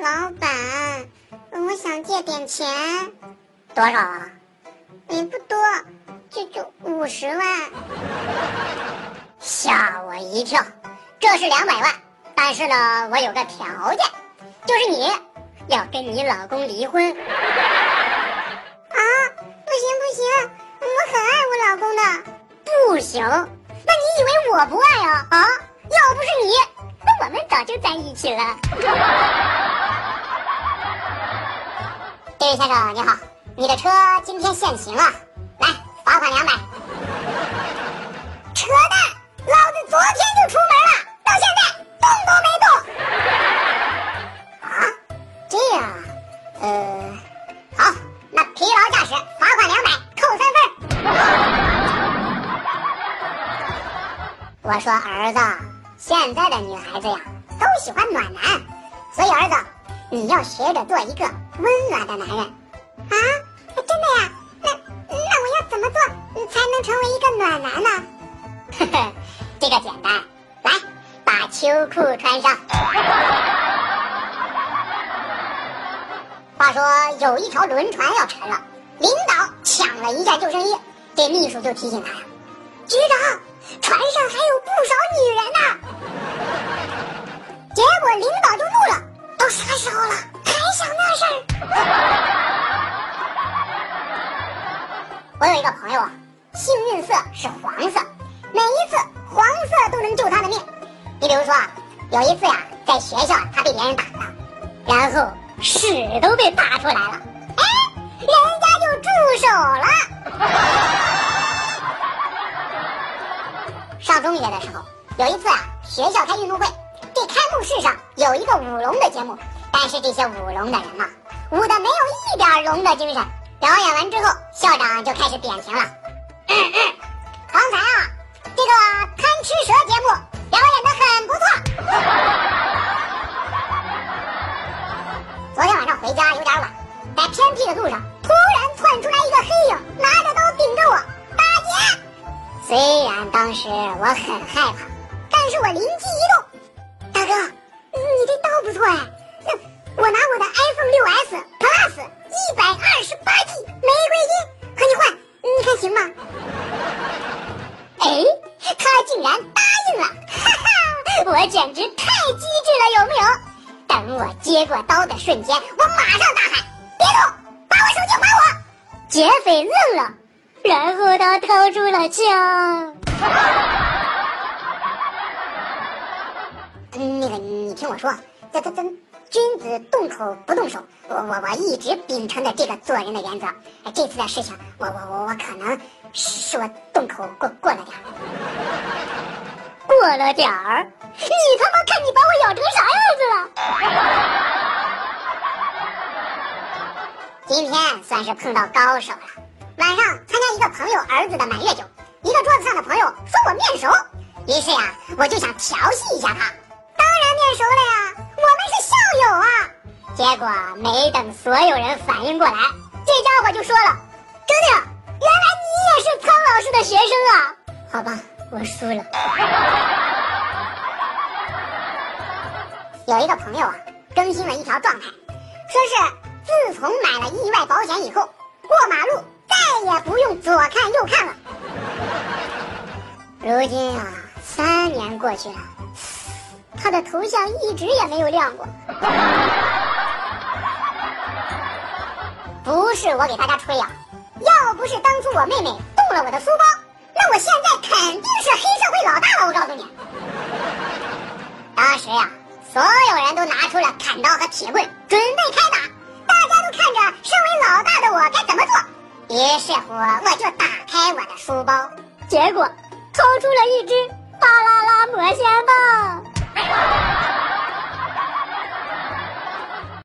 老板，我想借点钱，多少啊？也不多，就就五十万。吓我一跳，这是两百万，但是呢，我有个条件，就是你要跟你老公离婚。啊，不行不行，我很爱我老公的。不行，那你以为我不爱啊？啊，要不是你，那我们早就在一起了。这位先生你好，你的车今天限行了，来罚款两百。扯淡！老子昨天就出门了，到现在动都没动。啊，这样啊，呃，好，那疲劳驾驶罚款两百，扣三分。我说儿子，现在的女孩子呀，都喜欢暖男，所以儿子，你要学着做一个温暖的男人。啊，真的呀？那那我要怎么做才能成为一个暖男呢？呵呵，这个简单，来，把秋裤穿上。话说有一条轮船要沉了，领导抢了一件救生衣，这秘书就提醒他呀，局长。船我有一个朋友啊，幸运色是黄色，每一次黄色都能救他的命。你比如说啊，有一次呀，在学校他被别人打了，然后屎都被打出来了，哎，人家就住手了。上中学的时候，有一次啊，学校开运动会，这开幕式上有一个舞龙的节目，但是这些舞龙的人呐，舞的没有一点龙的精神。表演完之后，校长就开始点评了。刚才啊，这个贪吃蛇节目表演的很不错。昨天晚上回家有点晚，在偏僻的路上，突然窜出来一个黑影，拿着刀顶着我。打劫虽然当时我很害怕，但是我灵机一动，大哥，你这刀不错哎，那我拿我的 iPhone 六 S Plus 我简直太机智了，有没有？等我接过刀的瞬间，我马上大喊：“别动，把我手机还我！”劫匪愣了。然后他掏出了枪。那个，你听我说，这这这，君子动口不动手。我我我一直秉承着这个做人的原则。哎这次的事情，我我我我可能是我动口过过了点儿。过了点儿？你他妈看你把我咬成啥样子了？今天算是碰到高手了。晚上参加一个朋友儿子的满月酒，一个桌子上的朋友说我面熟，于是呀，我就想调戏一下他。当然面熟了呀，我们是校友啊。结果没等所有人反应过来，这家伙就说了：“哥哥，原来你也是苍老师的学生啊？”好吧，我输了。有一个朋友啊，更新了一条状态，说是自从买了意外保险以后，过马路。再也不用左看右看了。如今啊，三年过去了，他的头像一直也没有亮过。不是我给大家吹啊，要不是当初我妹妹动了我的书包，我现在肯定是黑社会老大了。我告诉你，当时呀，所有人都拿出了砍刀和铁棍，准备开打，大家都看着身为老大的我该怎么做。于是乎，我就打开我的书包，结果掏出了一支巴啦啦魔仙棒。